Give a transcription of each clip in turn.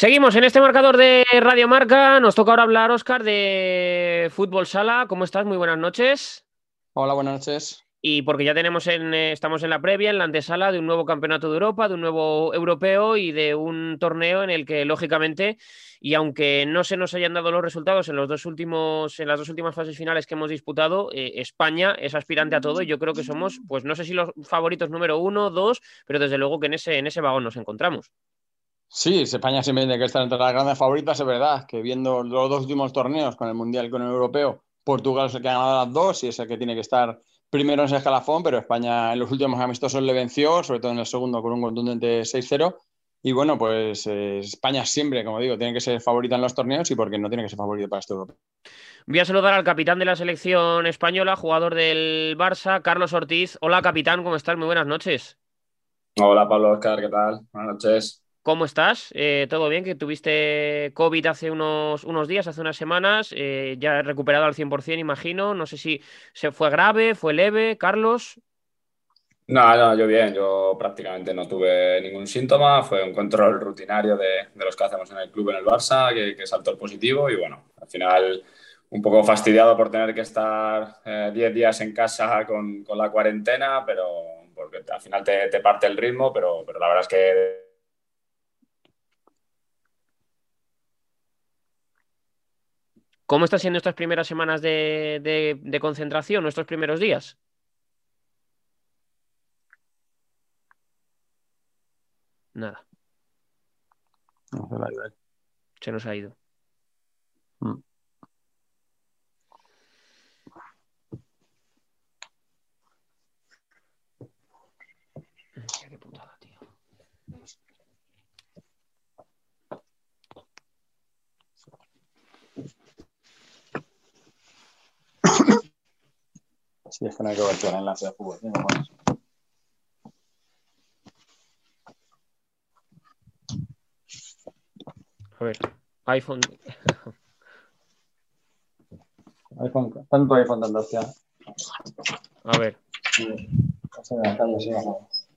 Seguimos en este marcador de Radio Marca. Nos toca ahora hablar, Oscar, de fútbol sala. ¿Cómo estás? Muy buenas noches. Hola, buenas noches. Y porque ya tenemos en, eh, estamos en la previa, en la antesala de un nuevo campeonato de Europa, de un nuevo europeo y de un torneo en el que, lógicamente, y aunque no se nos hayan dado los resultados en los dos últimos, en las dos últimas fases finales que hemos disputado, eh, España es aspirante a todo y yo creo que somos, pues no sé si los favoritos número uno, dos, pero desde luego que en ese, en ese vagón nos encontramos. Sí, España siempre tiene que estar entre las grandes favoritas, es verdad, que viendo los dos últimos torneos, con el Mundial y con el Europeo, Portugal es el que ha ganado las dos y es el que tiene que estar primero en ese escalafón, pero España en los últimos amistosos le venció, sobre todo en el segundo con un contundente 6-0. Y bueno, pues eh, España siempre, como digo, tiene que ser favorita en los torneos y porque no tiene que ser favorito para este Europeo. Voy a saludar al capitán de la selección española, jugador del Barça, Carlos Ortiz. Hola, capitán, ¿cómo estás? Muy buenas noches. Hola, Pablo Oscar, ¿qué tal? Buenas noches. ¿Cómo estás? Eh, ¿Todo bien? Que tuviste COVID hace unos, unos días, hace unas semanas, eh, ya recuperado al 100%, imagino. No sé si se fue grave, fue leve, Carlos. No, no, yo bien, yo prácticamente no tuve ningún síntoma, fue un control rutinario de, de los que hacemos en el club en el Barça, que, que saltó el positivo y bueno, al final un poco fastidiado por tener que estar 10 eh, días en casa con, con, la cuarentena, pero porque al final te, te parte el ritmo, pero, pero la verdad es que ¿Cómo están siendo estas primeras semanas de, de, de concentración, nuestros primeros días? Nada. No, se, la ido. se nos ha ido. Mm. Sí, es que no hay cobertura en enlace de fútbol. ¿sí? Bueno. A ver, iPhone. iPhone, tanto iPhone, tanto hostia. A ver. Sí. O sea, la calle, sí, vamos.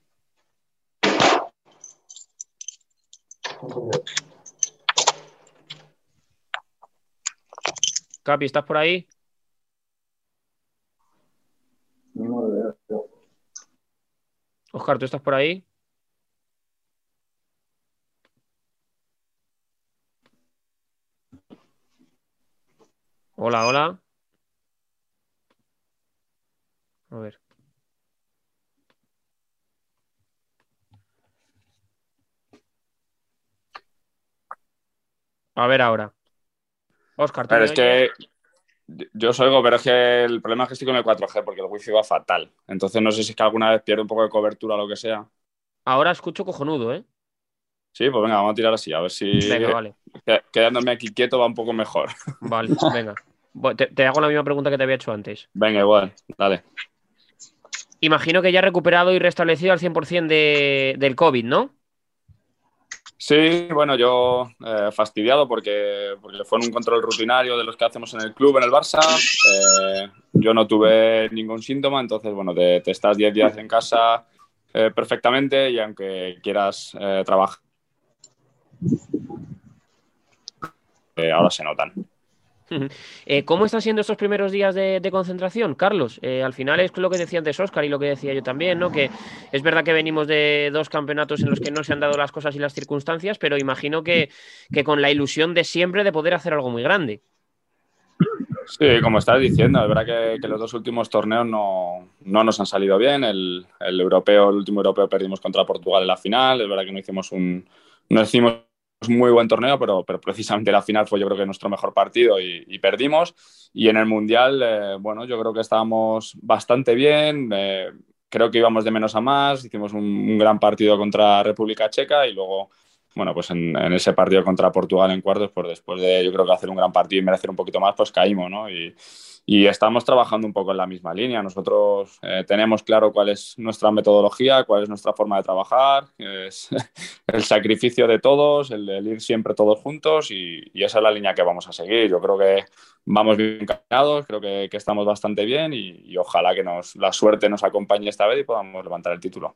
Capi, ¿estás por ahí? No lo veo. Oscar, ¿tú estás por ahí? Hola, hola. A ver. A ver ahora. Oscar, ¿tú Pero es que yo os oigo, pero es que el problema es que estoy con el 4G porque el wifi va fatal. Entonces no sé si es que alguna vez pierde un poco de cobertura o lo que sea. Ahora escucho cojonudo, ¿eh? Sí, pues venga, vamos a tirar así, a ver si Venga, vale. que- quedándome aquí quieto va un poco mejor. Vale, venga. Bueno, Te, te hago la misma pregunta que te había hecho antes. Venga, igual, dale. Imagino que ya recuperado y restablecido al 100% de, del COVID, ¿no? Sí, bueno, yo eh, fastidiado porque, porque fue un control rutinario de los que hacemos en el club, en el Barça. Eh, yo no tuve ningún síntoma, entonces, bueno, te, estás 10 días en casa eh, perfectamente y aunque quieras trabajar, ahora se notan. Eh, ¿Cómo están siendo estos primeros días de, concentración, Carlos? Eh, al final es lo que decía antes Oscar y lo que decía yo también, ¿no? Que es verdad que venimos de dos campeonatos en los que no se han dado las cosas y las circunstancias, pero imagino que, que con la ilusión de siempre de poder hacer algo muy grande. Sí, como estás diciendo, es verdad que, que los dos últimos torneos no, no, nos han salido bien. El, el, europeo, el último europeo perdimos contra Portugal en la final. Es verdad que no hicimos un, no hicimos muy buen torneo, pero, pero precisamente la final fue yo creo que nuestro mejor partido y, y perdimos. Y en el mundial, eh, bueno, yo creo que estábamos bastante bien. Eh, creo que íbamos de menos a más. Hicimos un, un gran partido contra República Checa y luego bueno, pues en, en, ese partido contra Portugal en cuartos, pues después de yo creo que hacer un gran partido y merecer un poquito más, pues caímos, ¿no? Y, y estamos trabajando un poco en la misma línea. Nosotros eh, tenemos claro cuál es nuestra metodología, cuál es nuestra forma de trabajar, es el sacrificio de todos, el, ir siempre todos juntos y, esa es la línea que vamos a seguir. Yo creo que vamos bien encaminados, creo que, que estamos bastante bien y, y ojalá que nos, la suerte nos acompañe esta vez y podamos levantar el título.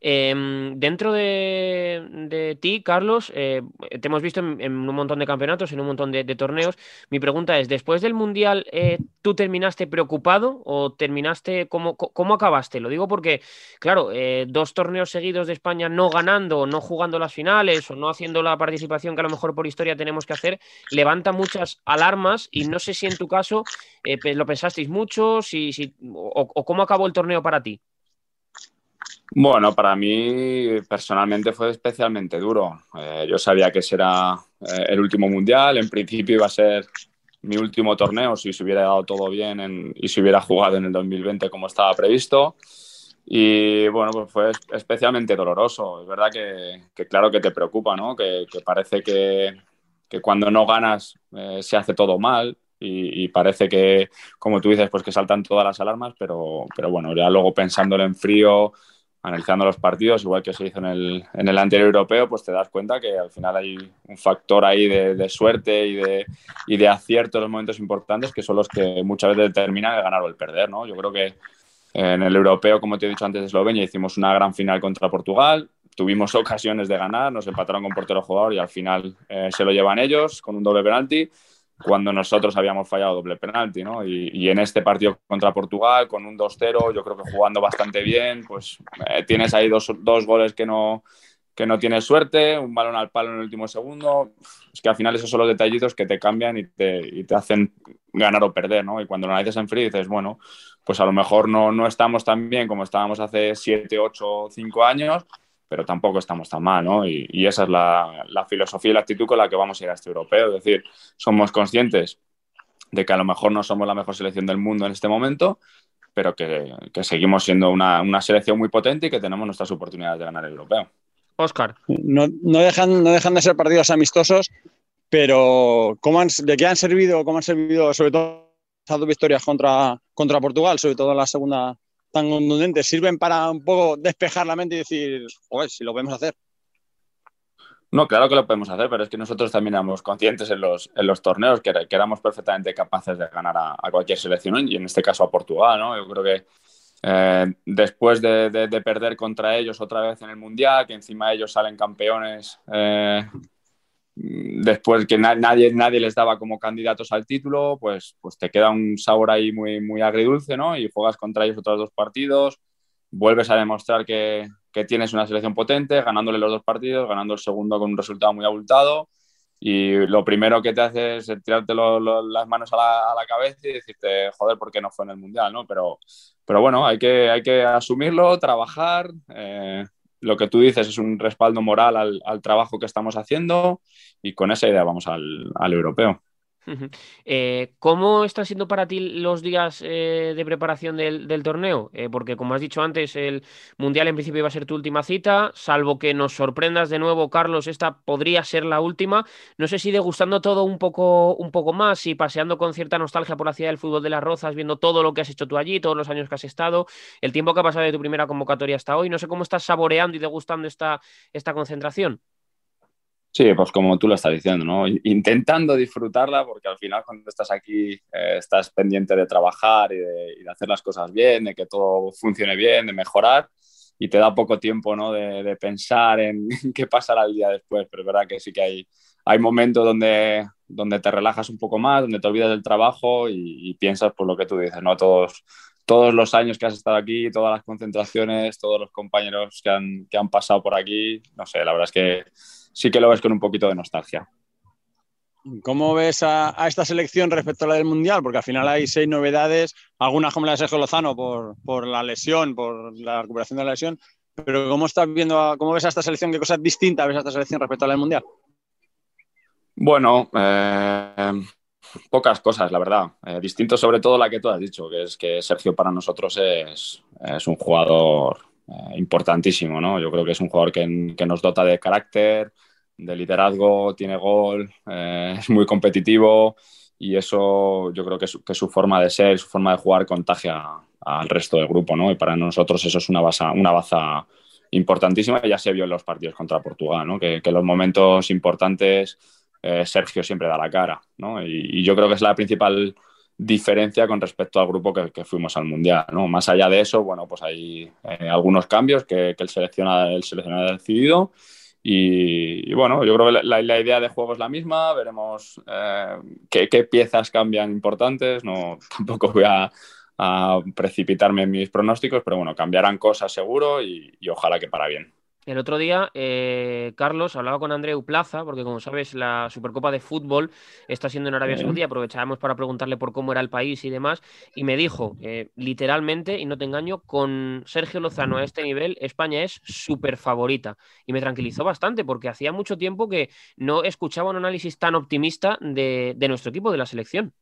Em, dentro de, ti, Carlos, eh, te hemos visto en, un montón de campeonatos, en un montón de, torneos. Mi pregunta es, después del Mundial, eh, ¿tú terminaste preocupado o terminaste, cómo, cómo acabaste? Lo digo porque, claro, eh, dos torneos seguidos de España no ganando, no jugando las finales o no haciendo la participación que a lo mejor por historia tenemos que hacer, levanta muchas alarmas y no sé si en tu caso lo pensasteis mucho o cómo acabó el torneo para ti. Bueno, para mí personalmente fue especialmente duro. Eh, yo sabía que ese era eh, el último mundial, en principio iba a ser mi último torneo si se hubiera dado todo bien y si hubiera jugado en el 2020 como estaba previsto. Y bueno, pues fue especialmente doloroso. Es verdad que, claro que te preocupa, ¿no? Que, parece que, cuando no ganas eh, se hace todo mal y, y, parece que, como tú dices, pues que saltan todas las alarmas, pero, pero bueno, ya luego pensándolo en frío, analizando los partidos, igual que se hizo en el, en el anterior europeo, pues te das cuenta que al final hay un factor ahí de, suerte y de, y de acierto en los momentos importantes que son los que muchas veces determinan el ganar o el perder, ¿no? Yo creo que en el europeo, como te he dicho antes de Eslovenia, hicimos una gran final contra Portugal, tuvimos ocasiones de ganar, nos empataron con portero jugador y al final eh, se lo llevan ellos con un doble penalti cuando nosotros habíamos fallado doble penalti, ¿no? Y, en este partido contra Portugal, con un 2-0, yo creo que jugando bastante bien, pues eh, tienes ahí dos, dos, goles que no, que no tienes suerte, un balón al palo en el último segundo. Es que al final esos son los detallitos que te cambian y te, y te hacen ganar o perder, ¿no? Y cuando lo analizas en frío dices, bueno, pues a lo mejor no, no estamos tan bien como estábamos hace 7, 8, 5 años, pero tampoco estamos tan mal, ¿no? Y, esa es la, filosofía y la actitud con la que vamos a ir a este europeo. Es decir, somos conscientes de que a lo mejor no somos la mejor selección del mundo en este momento, pero que, seguimos siendo una, selección muy potente y que tenemos nuestras oportunidades de ganar el europeo. Oscar. No, dejan, no dejan de ser partidos amistosos, pero ¿cómo ¿de qué han servido, cómo han servido sobre todo estas dos victorias contra, contra Portugal, sobre todo en la segunda tan contundentes sirven para un poco despejar la mente y decir, joder, si lo podemos hacer. No, claro que lo podemos hacer, pero es que nosotros también éramos conscientes en los, en los torneos que, éramos perfectamente capaces de ganar a, cualquier selección y en este caso a Portugal, ¿no? Yo creo que eh, después de, de, perder contra ellos otra vez en el Mundial, que encima ellos salen campeones eh, después que nadie, nadie les daba como candidatos al título, pues, pues te queda un sabor ahí muy, muy agridulce, ¿no? Y juegas contra ellos otros dos partidos, vuelves a demostrar que, que tienes una selección potente, ganándole los dos partidos, ganando el segundo con un resultado muy abultado. Y lo primero que te hace es tirarte las manos a la, a la, cabeza y decirte, joder, ¿por qué no fue en el Mundial? ¿no? Pero, pero bueno, hay que, hay que asumirlo, trabajar, eh, lo que tú dices es un respaldo moral al, trabajo que estamos haciendo y con esa idea vamos al, al europeo. Eh, ¿Cómo están siendo para ti los días eh, de preparación del, torneo? Eh, porque como has dicho antes, el Mundial en principio iba a ser tu última cita, salvo que nos sorprendas de nuevo, Carlos, esta podría ser la última. No sé si degustando todo un poco, un poco más y paseando con cierta nostalgia por la ciudad del fútbol de las Rozas, viendo todo lo que has hecho tú allí, todos los años que has estado, el tiempo que ha pasado de tu primera convocatoria hasta hoy. No sé cómo estás saboreando y degustando esta, esta concentración. Sí, pues como tú lo estás diciendo, ¿no? Intentando disfrutarla, porque al final cuando estás aquí eh, estás pendiente de trabajar y de, hacer las cosas bien, de que todo funcione bien, de mejorar, y te da poco tiempo, ¿no? De, pensar en qué pasará el día después, pero es verdad que sí que hay, hay momentos donde, donde te relajas un poco más, donde te olvidas del trabajo y, piensas por lo que tú dices, ¿no? Todos, todos los años que has estado aquí, todas las concentraciones, todos los compañeros que han, que han pasado por aquí, no sé, la verdad es que sí que lo ves con un poquito de nostalgia. ¿Cómo ves a, esta selección respecto a la del Mundial? Porque al final hay seis novedades, algunas como la de Sergio Lozano por, la lesión, por la recuperación de la lesión, pero ¿cómo estás viendo, cómo ves a esta selección? ¿Qué cosas distintas ves a esta selección respecto a la del Mundial? Bueno, eh, pocas cosas, la verdad. Eh, distinto sobre todo la que tú has dicho, que es que Sergio para nosotros es, un jugador eh, importantísimo, ¿no? Yo creo que es un jugador que, que nos dota de carácter, de liderazgo, tiene gol, eh, es muy competitivo y eso yo creo que, que, su forma de ser, su forma de jugar contagia al resto del grupo, ¿no? Y para nosotros eso es una baza, una baza importantísima y ya se vio en los partidos contra Portugal, ¿no? Que, en los momentos importantes eh, Sergio siempre da la cara, ¿no? Y, yo creo que es la principal diferencia con respecto al grupo que, fuimos al Mundial. ¿no? Más allá de eso, bueno, pues hay eh, algunos cambios que, el, seleccionador, el seleccionador ha decidido. Y, bueno, yo creo que la, idea de juego es la misma, veremos eh, qué, piezas cambian importantes, no, tampoco voy a, precipitarme en mis pronósticos, pero bueno, cambiarán cosas seguro y ojalá que para bien. El otro día, eh, Carlos, hablaba con Andreu Plaza, porque como sabes, la Supercopa de Fútbol está siendo en Arabia Saudí. Aprovechábamos para preguntarle por cómo era el país y demás. Y me dijo, eh, literalmente, y no te engaño, con Sergio Lozano a este nivel, España es súper favorita. Y me tranquilizó bastante, porque hacía mucho tiempo que no escuchaba un análisis tan optimista de, de nuestro equipo, de la selección.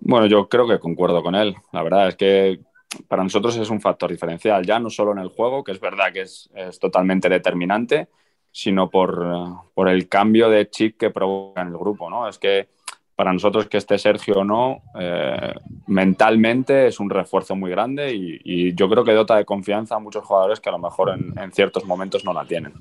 Bueno, yo creo que concuerdo con él. La verdad es que para nosotros es un factor diferencial, ya no solo en el juego, que es verdad que es, totalmente determinante, sino por, por, el cambio de chip que provoca en el grupo, ¿no? Es que para nosotros que esté Sergio o no, eh, mentalmente es un refuerzo muy grande y, yo creo que dota de confianza a muchos jugadores que a lo mejor en, ciertos momentos no la tienen.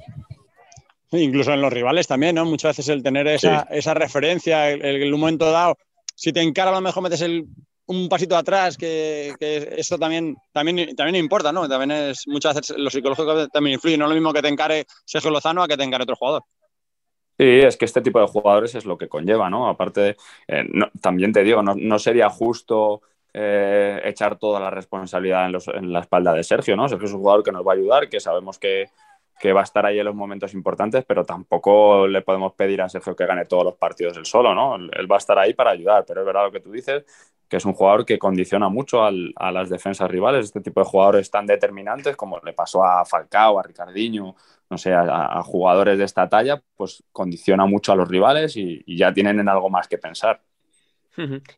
Incluso en los rivales también, ¿no? Muchas veces el tener esa, esa referencia, el, el, momento dado, si te encara a lo mejor metes el un pasito atrás, que, eso también, también, también importa, ¿no? También es, muchas veces lo psicológico también influye, no es lo mismo que te encare Sergio Lozano a que te encare otro jugador. Sí, es que este tipo de jugadores es lo que conlleva, ¿no? Aparte, eh, también te digo, no, sería justo eh, echar toda la responsabilidad en, en, la espalda de Sergio, ¿no? Sergio es un jugador que nos va a ayudar, que sabemos que, que va a estar ahí en los momentos importantes, pero tampoco le podemos pedir a Sergio que gane todos los partidos él solo, ¿no? Él va a estar ahí para ayudar, pero es verdad lo que tú dices, que es un jugador que condiciona mucho a las defensas rivales, este tipo de jugadores tan determinantes como le pasó a Falcao, a Ricardinho, no sé, a, jugadores de esta talla, pues condiciona mucho a los rivales y ya tienen en algo más que pensar.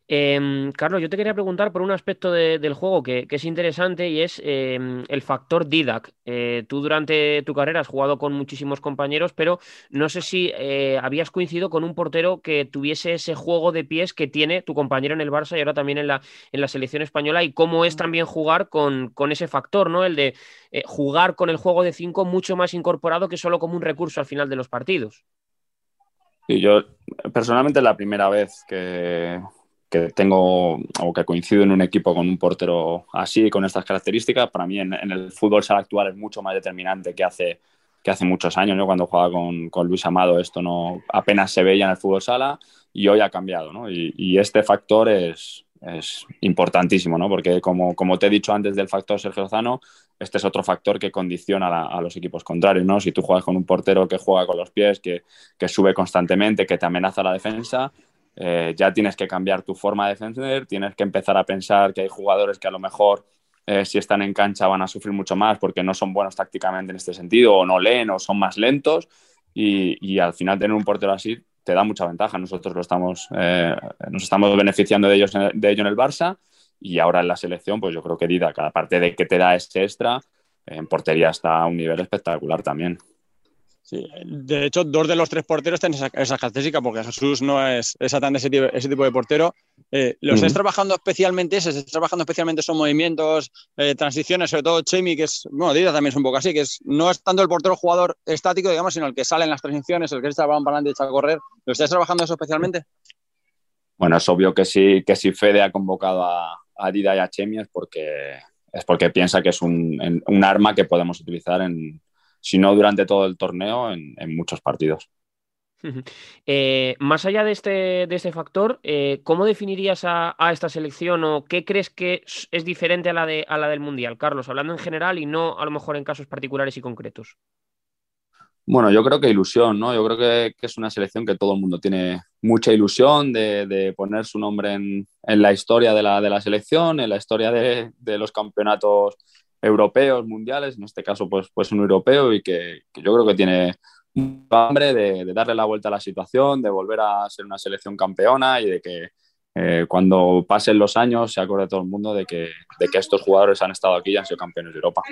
Em, Carlos, yo te quería preguntar por un aspecto del juego que, es interesante y es em, el factor Didac. Eh, tú durante tu carrera has jugado con muchísimos compañeros, pero no sé si eh, habías coincidido con un portero que tuviese ese juego de pies que tiene tu compañero en el Barça y ahora también en la, en la selección española y cómo es también jugar con, con ese factor, ¿no? El de eh, jugar con el juego de cinco mucho más incorporado que solo como un recurso al final de los partidos. Y yo personalmente la primera vez que, que, tengo o que coincido en un equipo con un portero así, con estas características, para mí en, el fútbol sala actual es mucho más determinante que hace, que hace muchos años. ¿no? Cuando jugaba con, con, Luis Amado esto no apenas se veía en el fútbol sala y hoy ha cambiado. ¿no? Y, este factor es, es importantísimo, ¿no? porque como, como te he dicho antes del factor Sergio Lozano, este es otro factor que condiciona a, los equipos contrarios, ¿no? Si tú juegas con un portero que juega con los pies, que, sube constantemente, que te amenaza la defensa, eh, ya tienes que cambiar tu forma de defender, tienes que empezar a pensar que hay jugadores que a lo mejor eh, si están en cancha van a sufrir mucho más porque no son buenos tácticamente en este sentido, o no leen, o son más lentos, y, al final tener un portero así te da mucha ventaja. Nosotros lo estamos, eh, nos estamos beneficiando de, ellos, de ello en el Barça y ahora en la selección, pues yo creo que Dida, cada parte de que te da ese extra, en portería está a un nivel espectacular también. Sí, de hecho, dos de los tres porteros tienen esa, característica, porque Jesús no es exactamente ese tipo, ese tipo de portero. Eh, ¿Lo estáis trabajando especialmente ese? ¿Estáis trabajando especialmente esos movimientos, eh, transiciones, sobre todo Chemi, que es, bueno, Dida también es un poco así, que es, no es tanto el portero jugador estático, digamos, sino el que sale en las transiciones, el que está para adelante y echa a correr. ¿Lo estáis trabajando eso especialmente? Bueno, es obvio que sí, que si Fede ha convocado a, a Dida y a Chemi es porque, es porque piensa que es un, un, arma que podemos utilizar, en, si no durante todo el torneo, en, en muchos partidos. Eh, más allá de este, de este factor, eh, ¿cómo definirías a, a, esta selección o qué crees que es diferente a la, de, a la del Mundial, Carlos? Hablando en general y no a lo mejor en casos particulares y concretos. Bueno, yo creo que ilusión, ¿no? Yo creo que, es una selección que todo el mundo tiene mucha ilusión de, poner su nombre en, la historia de la, selección, en la historia de, los campeonatos europeos, mundiales, en este caso pues, pues un europeo y que, yo creo que tiene hambre de, darle la vuelta a la situación, de volver a ser una selección campeona y de que eh, cuando pasen los años se acuerde todo el mundo de que, de que estos jugadores han estado aquí y han sido campeones de Europa.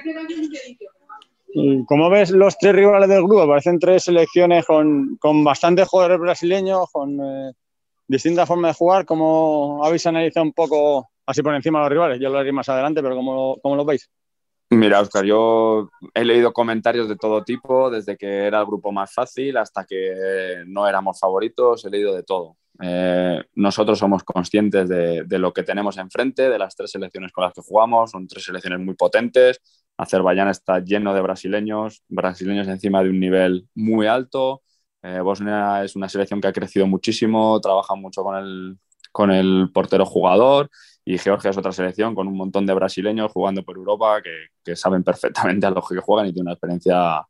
¿Cómo ves los tres rivales del grupo? Parecen tres selecciones con, con bastantes jugadores brasileños, con eh, distintas formas de jugar. ¿Cómo habéis analizado un poco así por encima de los rivales? Yo lo haré más adelante, pero ¿cómo, cómo lo veis? Mira, Oscar, yo he leído comentarios de todo tipo, desde que era el grupo más fácil hasta que no éramos favoritos, he leído de todo. eh, nosotros somos conscientes de, lo que tenemos enfrente, de las tres selecciones con las que jugamos, son tres selecciones muy potentes. Azerbaiyán está lleno de brasileños, brasileños encima de un nivel muy alto. Eh, Bosnia es una selección que ha crecido muchísimo, trabaja mucho con el, con el portero jugador y Georgia es otra selección con un montón de brasileños jugando por Europa que, que saben perfectamente a lo que juegan y tienen una experiencia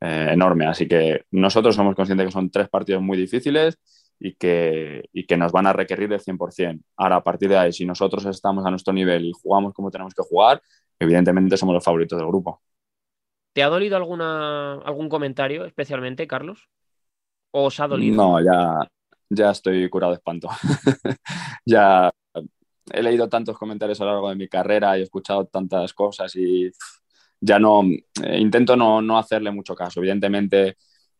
eh, enorme. Así que nosotros somos conscientes que son tres partidos muy difíciles y que, y que nos van a requerir el 100%. Ahora, a partir de ahí, si nosotros estamos a nuestro nivel y jugamos como tenemos que jugar, evidentemente somos los favoritos del grupo. ¿Te ha dolido alguna, algún comentario especialmente, Carlos? ¿O os ha dolido? No, ya, ya estoy curado de espanto. ya he leído tantos comentarios a lo largo de mi carrera y he escuchado tantas cosas y ya no, eh, intento no, no, hacerle mucho caso. Evidentemente,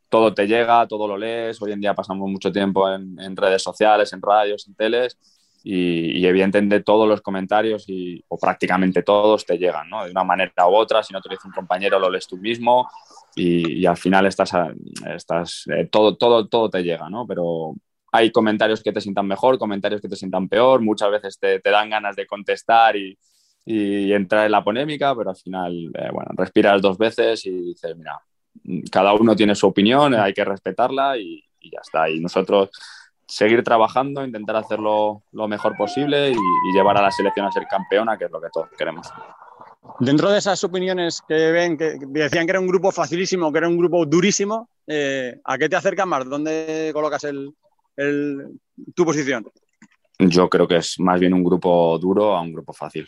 todo te llega, todo lo lees. Hoy en día pasamos mucho tiempo en, redes sociales, en radios, en teles. Y, evidentemente todos los comentarios, y, o prácticamente todos, te llegan, ¿no? De una manera u otra. Si no te lo dice un compañero, lo lees tú mismo. Y, y al final estás, estás eh, todo, todo, todo te llega, ¿no? Pero hay comentarios que te sientan mejor, comentarios que te sientan peor. Muchas veces te, te dan ganas de contestar y, y entrar en la polémica, pero al final, eh, bueno, respiras dos veces y dices, mira, cada uno tiene su opinión, hay que respetarla y, y ya está. Y nosotros seguir trabajando, intentar hacerlo lo mejor posible y, y, llevar a la selección a ser campeona, que es lo que todos queremos. Dentro de esas opiniones que ven, que decían que era un grupo facilísimo, que era un grupo durísimo, eh, ¿a qué te acercas más? ¿Dónde colocas el, el, tu posición? Yo creo que es más bien un grupo duro a un grupo fácil.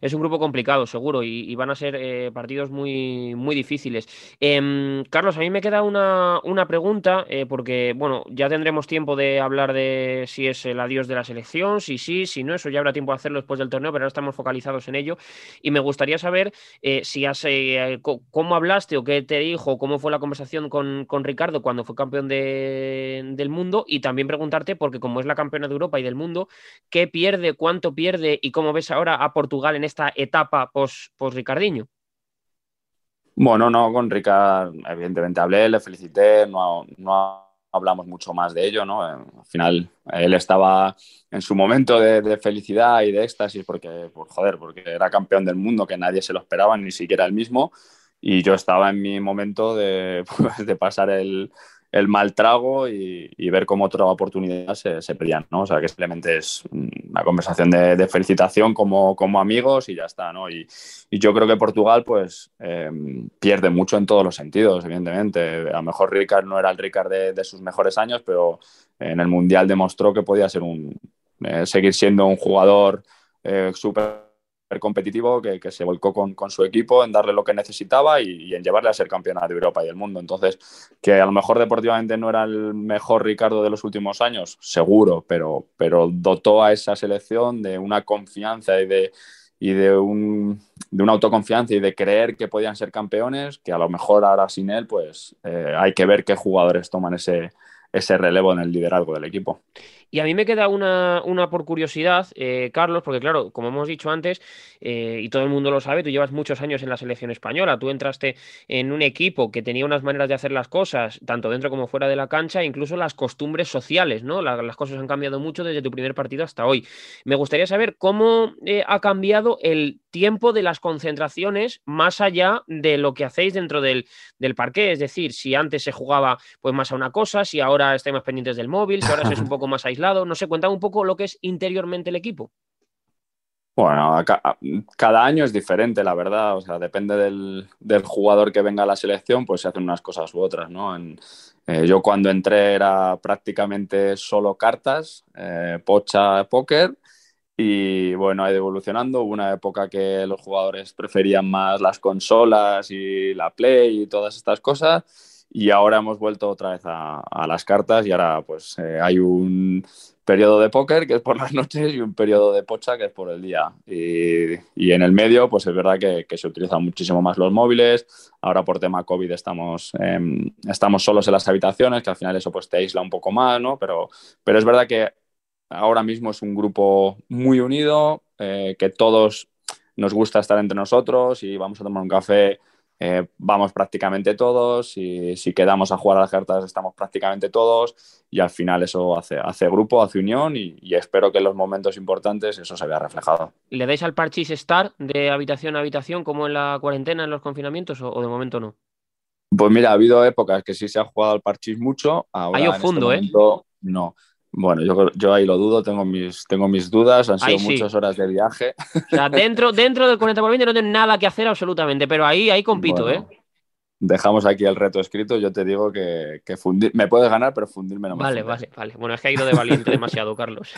Es un grupo complicado, seguro, y, van a ser eh, partidos muy, muy difíciles. Eh, Carlos, a mí me queda una, una pregunta, eh, porque, bueno, ya tendremos tiempo de hablar de si es el adiós de la selección, si sí, si no, eso ya habrá tiempo de hacerlo después del torneo, pero ahora estamos focalizados en ello. Y me gustaría saber eh, si has, cómo hablaste o qué te dijo, cómo fue la conversación con, con Ricardo cuando fue campeón de, del mundo, y también preguntarte, porque como es la campeona de Europa y del mundo, ¿qué pierde, cuánto pierde y cómo ves ahora a Portugal en esta etapa post, post Ricardiño? Bueno, no, con Ricard evidentemente hablé, le felicité, no, no hablamos mucho más de ello, ¿no? Al final él estaba en su momento de, de felicidad y de éxtasis porque, por, joder, porque era campeón del mundo, que nadie se lo esperaba, ni siquiera él mismo, y yo estaba en mi momento de, pues, de pasar el, el mal trago y, ver cómo otra oportunidad se, se pedían, ¿no? O sea, que simplemente es una conversación de, felicitación como, amigos y ya está, ¿no? Y, yo creo que Portugal, pues, eh, pierde mucho en todos los sentidos, evidentemente. A lo mejor Ricard no era el Ricard de, de sus mejores años, pero en el Mundial demostró que podía ser un, eh, seguir siendo un jugador eh, súper competitivo que, que, se volcó con, con, su equipo en darle lo que necesitaba y, en llevarle a ser campeona de Europa y del mundo. Entonces, que a lo mejor deportivamente no era el mejor Ricardo de los últimos años, seguro, pero, pero dotó a esa selección de una confianza y de, y de, un, de una autoconfianza y de creer que podían ser campeones, que a lo mejor ahora sin él, pues eh, hay que ver qué jugadores toman ese, ese relevo en el liderazgo del equipo. Y a mí me queda una, una por curiosidad, eh, Carlos, porque claro, como hemos dicho antes, eh, y todo el mundo lo sabe, tú llevas muchos años en la selección española, tú entraste en un equipo que tenía unas maneras de hacer las cosas, tanto dentro como fuera de la cancha, incluso las costumbres sociales, ¿no? La, las cosas han cambiado mucho desde tu primer partido hasta hoy. Me gustaría saber cómo eh, ha cambiado el tiempo de las concentraciones más allá de lo que hacéis dentro del, del parque, es decir, si antes se jugaba pues más a una cosa, si ahora estáis más pendientes del móvil, si ahora es un poco más aislado aislado. No sé, cuéntame un poco lo que es interiormente el equipo. Bueno, cada año es diferente, la verdad. O sea, depende del, del, jugador que venga a la selección, pues se hacen unas cosas u otras, ¿no? En, eh, yo cuando entré era prácticamente solo cartas, eh, pocha, póker. Y bueno, ha ido evolucionando. Hubo una época que los jugadores preferían más las consolas y la Play y todas estas cosas y ahora hemos vuelto otra vez a, las cartas y ahora pues eh, hay un periodo de póker que es por las noches y un periodo de pocha que es por el día. Y, en el medio pues es verdad que, se utilizan muchísimo más los móviles. Ahora por tema COVID estamos, eh, estamos solos en las habitaciones, que al final eso pues te aísla un poco más, ¿no? Pero, pero es verdad que ahora mismo es un grupo muy unido, eh, que todos nos gusta estar entre nosotros y vamos a tomar un café eh, vamos prácticamente todos, y si quedamos a jugar a las cartas estamos prácticamente todos y al final eso hace, hace grupo, hace unión y, espero que en los momentos importantes eso se vea reflejado. ¿Le dais al parchís estar de habitación a habitación como en la cuarentena, en los confinamientos o, de momento no? Pues mira, ha habido épocas que sí se ha jugado al parchís mucho. Ahora, Hay fondo, este ¿eh? No. Bueno, yo, yo ahí lo dudo, tengo mis, tengo mis dudas, han sido muchas horas de viaje. O sea, dentro, dentro del 40 por 20 no tengo nada que hacer absolutamente, pero ahí, ahí compito, ¿eh? Dejamos aquí el reto escrito. Yo te digo que, fundir, me puedes ganar, pero fundirme no me Vale, vale, vale. Bueno, es que ha ido de valiente demasiado, Carlos.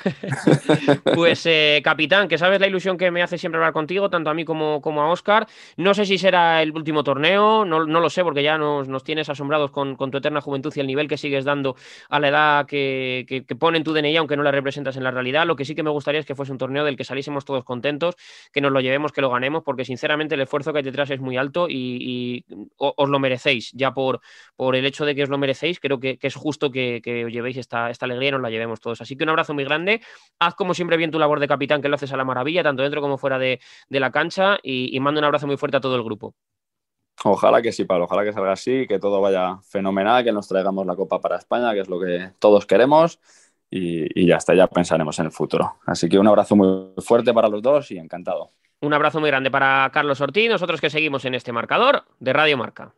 pues, eh, capitán, que sabes la ilusión que me hace siempre hablar contigo, tanto a mí como, como a Oscar. No sé si será el último torneo, no, lo sé, porque ya nos, nos tienes asombrados con, tu eterna juventud y el nivel que sigues dando a la edad que, que, pone en tu DNI, aunque no la representas en la realidad. Lo que sí que me gustaría es que fuese un torneo del que saliésemos todos contentos, que nos lo llevemos, que lo ganemos, porque sinceramente el esfuerzo que hay detrás es muy alto y, os lo merecéis, ya por, por el hecho de que os lo merecéis, creo que, es justo que, os llevéis esta, esta alegría y nos la llevemos todos. Así que un abrazo muy grande, haz como siempre bien tu labor de capitán, que lo haces a la maravilla, tanto dentro como fuera de, la cancha, y, mando un abrazo muy fuerte a todo el grupo. Ojalá que sí, Pablo, ojalá que salga así, que todo vaya fenomenal, que nos traigamos la Copa para España, que es lo que todos queremos. Y, y, ya está, ya pensaremos en el futuro. Así que un abrazo muy fuerte para los dos y encantado. Un abrazo muy grande para Carlos Ortiz, nosotros que seguimos en este marcador de Radio Marca.